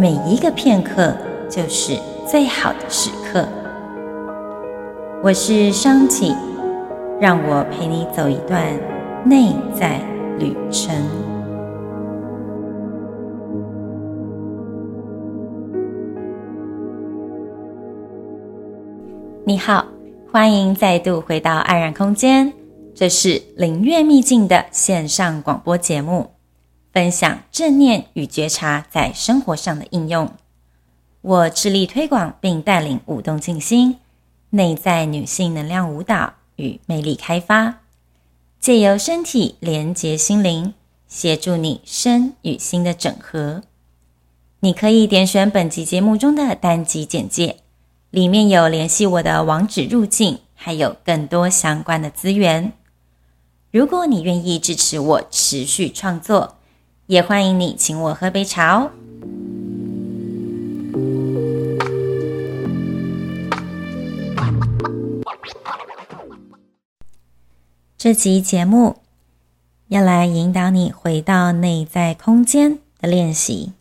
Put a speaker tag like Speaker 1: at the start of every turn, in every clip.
Speaker 1: 每一个片刻就是最好的时刻。我是商启，让我陪你走一段内在旅程。你好，欢迎再度回到安然空间，这是灵悦秘境的线上广播节目。分享正念与觉察在生活上的应用。我致力推广并带领舞动静心、内在女性能量舞蹈与魅力开发，借由身体连接心灵，协助你身与心的整合。你可以点选本集节目中的单集简介，里面有联系我的网址入境，还有更多相关的资源。如果你愿意支持我持续创作，也欢迎你请我喝杯茶哦。这集节目要来引导你回到内在空间的练习。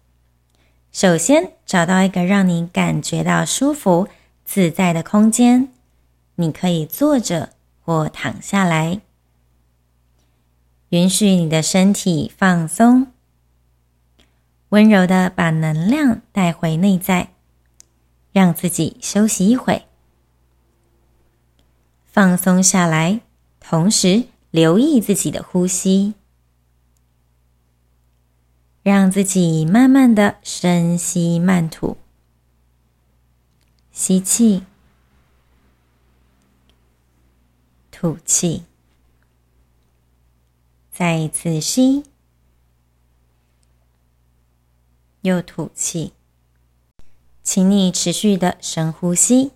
Speaker 1: 首先，找到一个让你感觉到舒服、自在的空间，你可以坐着或躺下来，允许你的身体放松。温柔的把能量带回内在，让自己休息一会，放松下来，同时留意自己的呼吸，让自己慢慢的深吸慢吐，吸气，吐气，再一次吸。又吐气，请你持续的深呼吸，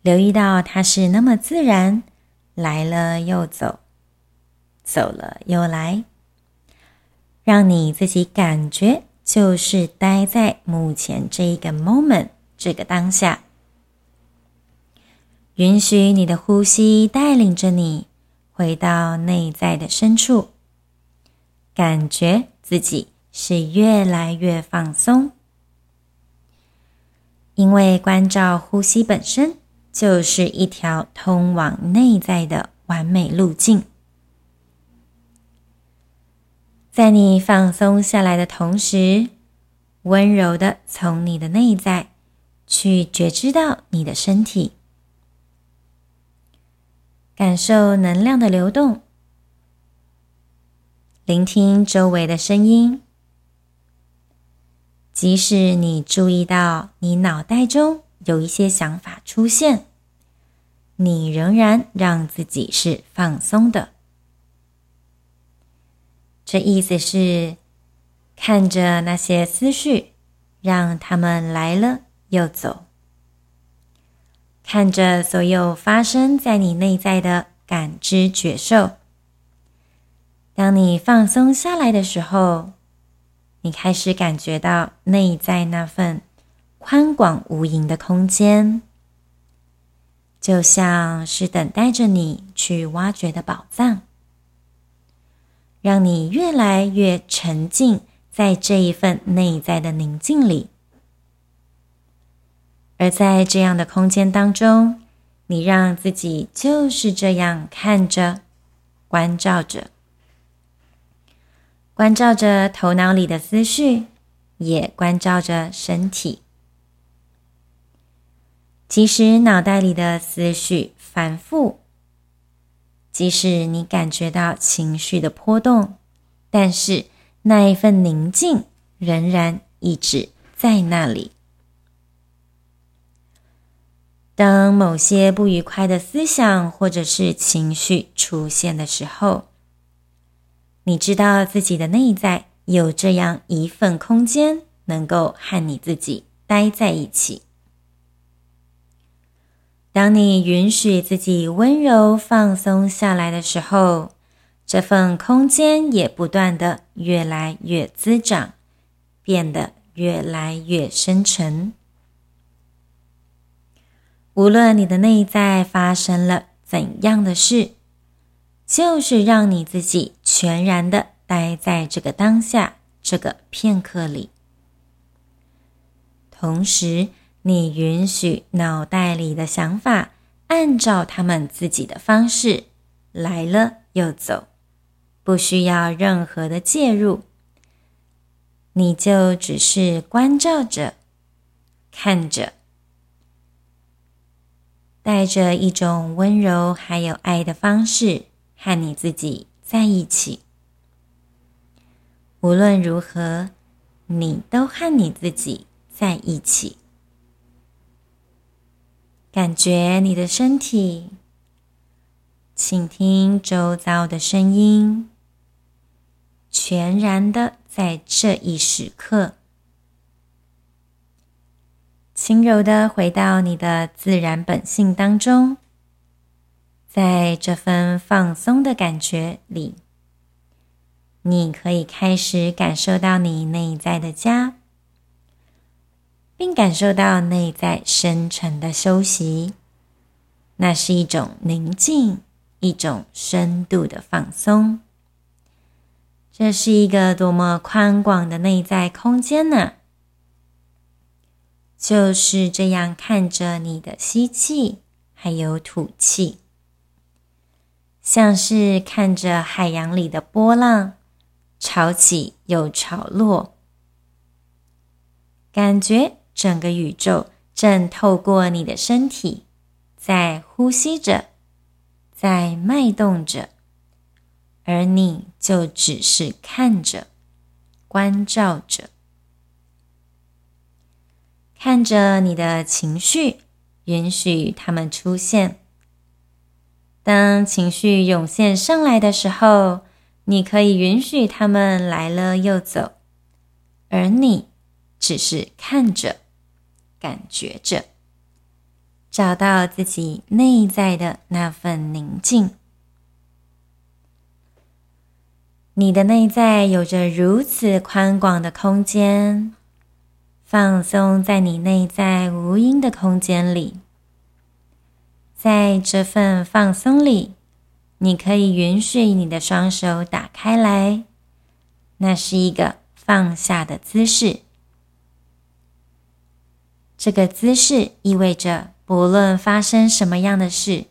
Speaker 1: 留意到它是那么自然，来了又走，走了又来，让你自己感觉就是待在目前这一个 moment，这个当下，允许你的呼吸带领着你回到内在的深处，感觉自己。是越来越放松，因为关照呼吸本身就是一条通往内在的完美路径。在你放松下来的同时，温柔的从你的内在去觉知到你的身体，感受能量的流动，聆听周围的声音。即使你注意到你脑袋中有一些想法出现，你仍然让自己是放松的。这意思是看着那些思绪，让他们来了又走，看着所有发生在你内在的感知觉受。当你放松下来的时候，你开始感觉到内在那份宽广无垠的空间，就像是等待着你去挖掘的宝藏，让你越来越沉浸在这一份内在的宁静里。而在这样的空间当中，你让自己就是这样看着、关照着。关照着头脑里的思绪，也关照着身体。即使脑袋里的思绪反复，即使你感觉到情绪的波动，但是那一份宁静仍然一直在那里。当某些不愉快的思想或者是情绪出现的时候，你知道自己的内在有这样一份空间，能够和你自己待在一起。当你允许自己温柔放松下来的时候，这份空间也不断的越来越滋长，变得越来越深沉。无论你的内在发生了怎样的事，就是让你自己全然的待在这个当下，这个片刻里。同时，你允许脑袋里的想法按照他们自己的方式来了又走，不需要任何的介入，你就只是关照着，看着。带着一种温柔还有爱的方式和你自己在一起。无论如何，你都和你自己在一起。感觉你的身体，倾听周遭的声音，全然的在这一时刻。轻柔的回到你的自然本性当中，在这份放松的感觉里，你可以开始感受到你内在的家，并感受到内在深沉的休息。那是一种宁静，一种深度的放松。这是一个多么宽广的内在空间呢？就是这样看着你的吸气，还有吐气，像是看着海洋里的波浪，潮起又潮落，感觉整个宇宙正透过你的身体在呼吸着，在脉动着，而你就只是看着，关照着。看着你的情绪，允许他们出现。当情绪涌现上来的时候，你可以允许他们来了又走，而你只是看着、感觉着，找到自己内在的那份宁静。你的内在有着如此宽广的空间。放松在你内在无垠的空间里，在这份放松里，你可以允许你的双手打开来，那是一个放下的姿势。这个姿势意味着，不论发生什么样的事，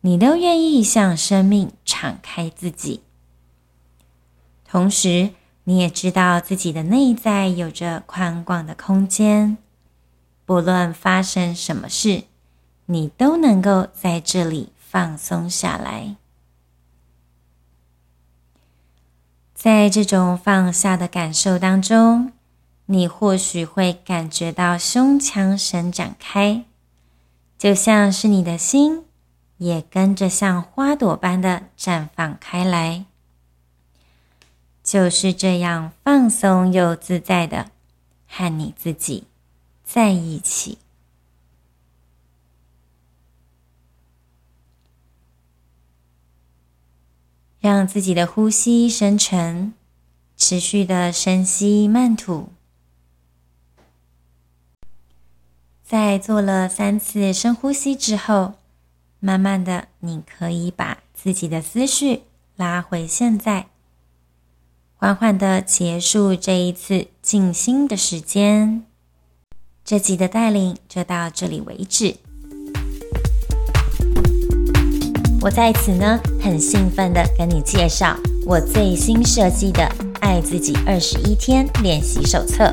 Speaker 1: 你都愿意向生命敞开自己，同时，你也知道自己的内在有着宽广的空间，不论发生什么事，你都能够在这里放松下来。在这种放下的感受当中，你或许会感觉到胸腔伸展开，就像是你的心也跟着像花朵般的绽放开来。就是这样放松又自在的和你自己在一起，让自己的呼吸深沉，持续的深吸慢吐。在做了三次深呼吸之后，慢慢的，你可以把自己的思绪拉回现在。缓缓的结束这一次静心的时间，这集的带领就到这里为止。我在此呢，很兴奋的跟你介绍我最新设计的《爱自己二十一天练习手册》。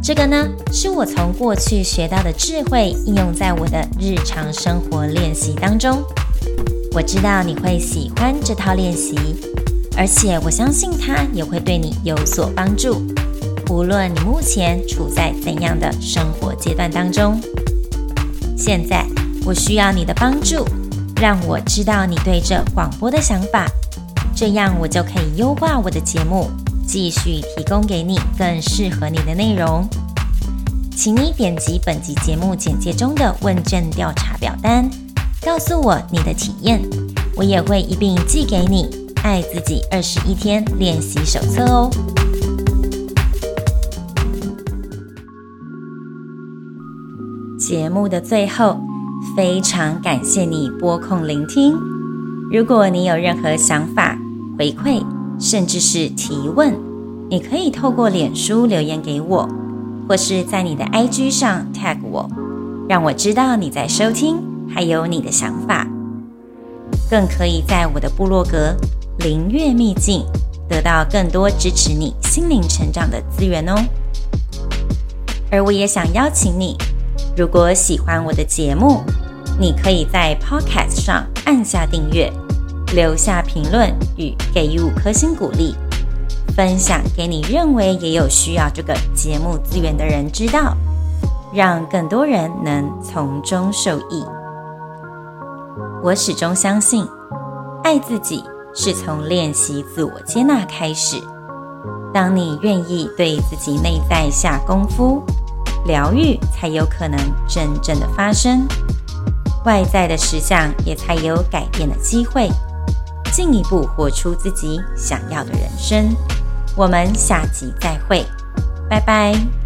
Speaker 1: 这个呢，是我从过去学到的智慧应用在我的日常生活练习当中。我知道你会喜欢这套练习。而且我相信它也会对你有所帮助，无论你目前处在怎样的生活阶段当中。现在我需要你的帮助，让我知道你对这广播的想法，这样我就可以优化我的节目，继续提供给你更适合你的内容。请你点击本集节目简介中的问卷调查表单，告诉我你的体验，我也会一并寄给你《爱自己二十一天练习手册》哦。节目的最后，非常感谢你拨空聆听。如果你有任何想法、回馈，甚至是提问，你可以透过脸书留言给我。或是在你的 IG 上 tag 我，让我知道你在收听，还有你的想法。更可以在我的部落格“灵悦秘境”得到更多支持你心灵成长的资源哦。而我也想邀请你，如果喜欢我的节目，你可以在 Podcast 上按下订阅，留下评论与给予五颗星鼓励。分享给你认为也有需要这个节目资源的人知道，让更多人能从中受益。我始终相信，爱自己是从练习自我接纳开始。当你愿意对自己内在下功夫，疗愈才有可能真正的发生，外在的实相也才有改变的机会，进一步活出自己想要的人生。我们下集再会，拜拜。